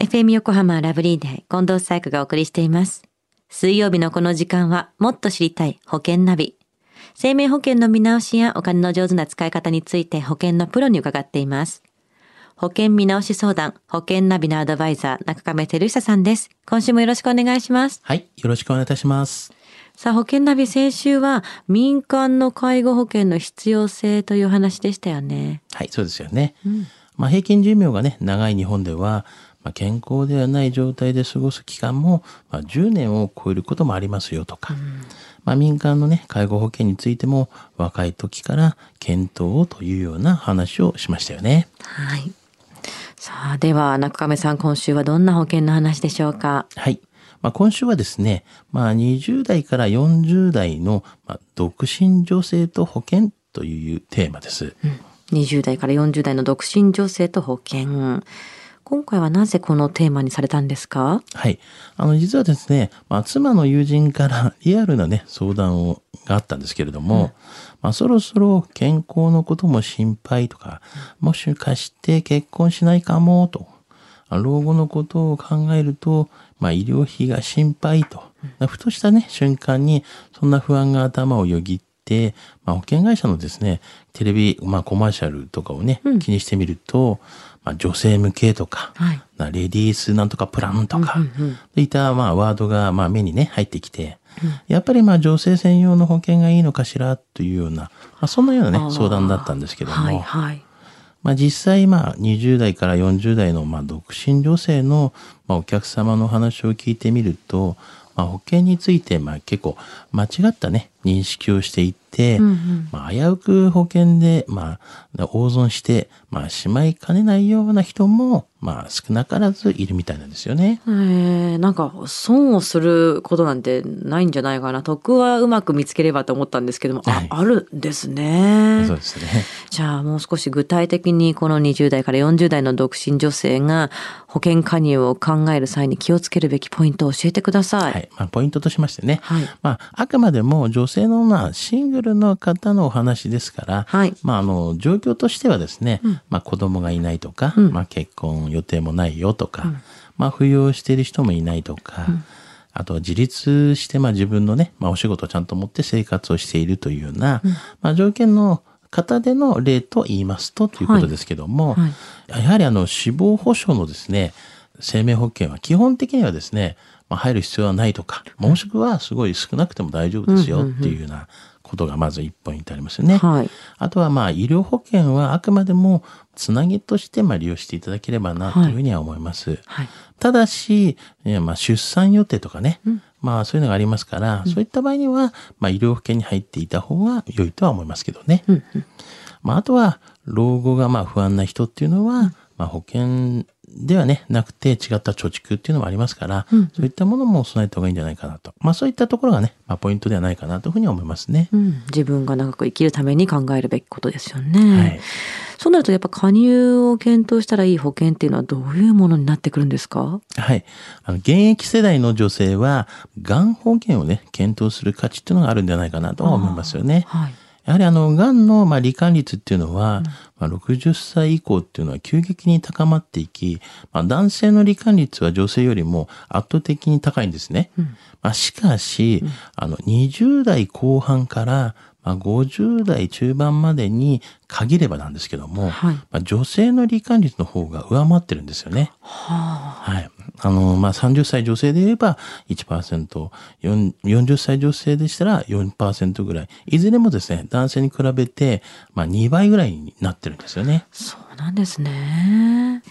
FM 横浜ラブリーデー近藤紗友香がお送りしています。水曜日のこの時間はもっと知りたい保険ナビ。生命保険の見直しやお金の上手な使い方について保険のプロに伺っています。保険見直し相談、保険ナビのアドバイザー、中亀照久さんです。今週もよろしくお願いします。はい。よろしくお願いいたします。さあ、保険ナビ先週は民間の介護保険の必要性という話でしたよね。はい、そうですよね。まあ、平均寿命がね、長い日本では、まあ、健康ではない状態で過ごす期間も、まあ、10年を超えることもありますよとか、まあ、民間のね、介護保険についても、若い時から検討をというような話をしましたよね。はい。さあ、では中亀さん、今週はどんな保険の話でしょうか？はい。まあ、今週はですね、まあ、20代から40代の、まあ、独身女性と保険というテーマです。20代から40代の独身女性と保険。今回はなぜこのテーマにされたんですか？はい。あの、実はですね、まあ、妻の友人から リアルなね、相談を、があったんですけれども、まあ、そろそろ健康のことも心配とか、もしかして結婚しないかもと、あ老後のことを考えると、まあ、医療費が心配と、ふとしたね、瞬間に、そんな不安が頭をよぎって、まあ、保険会社のですね、テレビ、まあ、コマーシャルとかをね、気にしてみると、まあ、女性向けとか、はい。なレディースなんとかプランとか、そういったまあワードがまあ目にね入ってきて、やっぱりまあ女性専用の保険がいいのかしらというような、まあ、そんなようなね相談だったんですけども、はいはい。まあ実際まあ20代から40代のまあ独身女性のまあお客様の話を聞いてみると、まあ、保険についてまあ結構間違ったね認識をしていって、うんうんまあ、危うく保険で、まあ、大損して、まあ、しまいかねないような人も、まあ、少なからずいるみたいなんですよね。えー、なんか損をすることなんてないんじゃないかな得はうまく見つければと思ったんですけども、はいああるんですねそうですね。じゃあもう少し具体的にこの20代から40代の独身女性が保険加入を考える際に気をつけるべきポイントを教えてください。はい。まあ、ポイントとしましてね。はいまあ、あくまでも女性の、まあ、シングルの方のお話ですから、はい。まあ、あの、状況としてはですね、まあ、子供がいないとか、うん。まあ、結婚予定もないよとか、まあ、扶養している人もいないとか、あとは自立して、まあ、自分のね、まあ、お仕事をちゃんと持って生活をしているというような、まあ、条件の方での例と言いますと、ということですけども、はい。やはりあの死亡保障のですね、生命保険は基本的にはですね、まあ、入る必要はないとか、もしくはすごい少なくても大丈夫ですよっていうようなことがまず一ポイントありますよね。はい。あとはまあ医療保険はあくまでもつなぎとしてまあ利用していただければなというふうには思います。はい。ただし、えーまあ出産予定とかね、まあそういうのがありますから、そういった場合には、まあ医療保険に入っていた方が良いとは思いますけどね。まああとは、老後がまあ不安な人っていうのは、まあ保険ではね、なくて違った貯蓄っていうのもありますから、そういったものも備えた方がいいんじゃないかなと。まあそういったところがね、まあポイントではないかなというふうに思いますね。うん、自分が長く生きるために考えるべきことですよね。はい。そうなるとやっぱ加入を検討したらいい保険っていうのはどういうものになってくるんですか？はい。あの、現役世代の女性は、がん保険をね、検討する価値っていうのがあるんじゃないかなとは思いますよね。はい。やはりあの、がんの、まあ、罹患率っていうのは、まあ、60歳以降っていうのは急激に高まっていき、まあ、男性の罹患率は女性よりも圧倒的に高いんですね。まあ、しかし、あの、20代後半から、まあ、50代中盤までに限ればなんですけども、はいまあ、女性の罹患率の方が上回ってるんですよね。ははい。あの、まあ、30歳女性で言えば1%、4 40歳女性でしたら4%ぐらい。いずれもですね、男性に比べて、まあ、2倍ぐらいになってるんですよね。あ、そうなんですね。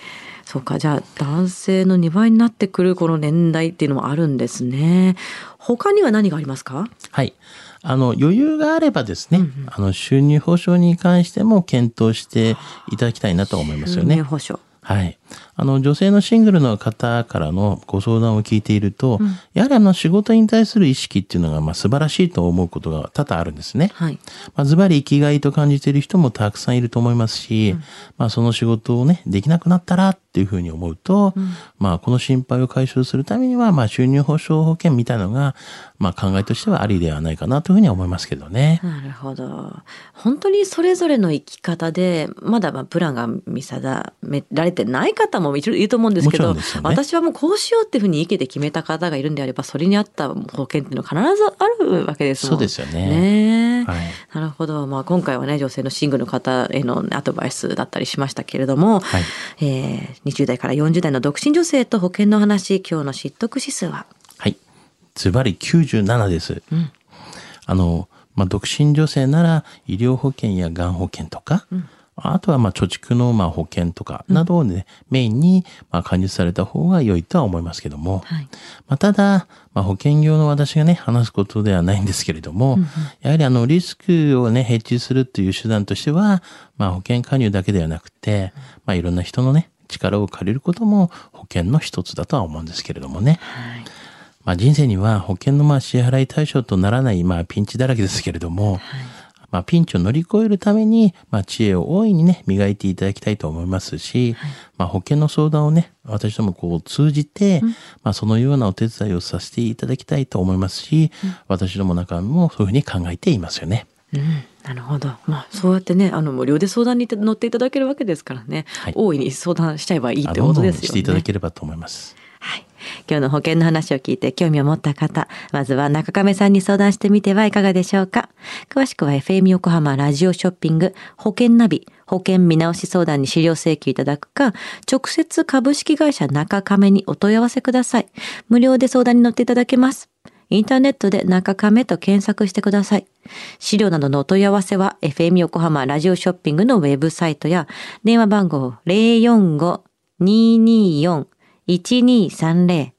そうか、じゃあ男性の2倍になってくるこの年代っていうのもあるんですね。他には何がありますか？はい。あの、余裕があればですね、あの、収入保障に関しても検討していただきたいなと思いますよね収入。保障。はい。あの、女性のシングルの方からのご相談を聞いていると、やはりあの、仕事に対する意識っていうのが、まあ、素晴らしいと思うことが多々あるんですね。はい。まあ、ズバリ生きがいと感じている人もたくさんいると思いますし、まあ、その仕事をね、できなくなったらっていうふうに思うと、まあ、この心配を解消するためには、まあ、収入保障保険みたいなのが、まあ、考えとしてはありではないかなというふうには思いますけどね。なるほど。本当にそれぞれの生き方で、まだまあプランが見定められてない方もいると思うんですけど、ね。私はもうこうしようっていうふうに意見で決険めた方がいるんであれば、それに合った保険っていうのは必ずあるわけですもん。そうですよね。ねえ。はい。なるほど。まあ今回はね、女性のシングルの方へのアドバイスだったりしましたけれども、はい。えー20代から40代の独身女性と保険の話、今日の知得指数は？はい。ズバリ97です。あの、まあ、独身女性なら医療保険やがん保険とか、あとはまあ貯蓄のまあ保険とかなどをね、メインにまあ加入された方が良いとは思いますけども、はい。まあ、ただ、まあ、保険業の私がね、話すことではないんですけれども、やはりあの、リスクをね、ヘッジするっていう手段としては、まあ、保険加入だけではなくて、まあ、いろんな人のね、力を借りることも保険の一つだとは思うんですけれどもね。はい。まあ、人生には保険のまあ支払い対象とならないまあピンチだらけですけれども、まあ、ピンチを乗り越えるために、まあ、知恵を大いにね、磨いていただきたいと思いますし、まあ、保険の相談をね、私どもこう通じて、まあ、そのようなお手伝いをさせていただきたいと思いますし、私ども中もそういうふうに考えていますよね。うん、なるほど。まあそうやってね、あの無料で相談に乗っていただけるわけですからね、はい大いに相談しちゃえばいいってあことですよね。していただければと思います。今日の保険の話を聞いて興味を持った方、まずは中亀さんに相談してみてはいかがでしょうか。詳しくは FM 横浜ラジオショッピング保険ナビ保険見直し相談に資料請求いただくか、直接株式会社中亀にお問い合わせください。無料で相談に乗っていただけます。インターネットで中亀と検索してください。資料などのお問い合わせは FM 横浜ラジオショッピングのウェブサイトや電話番号045-224-1230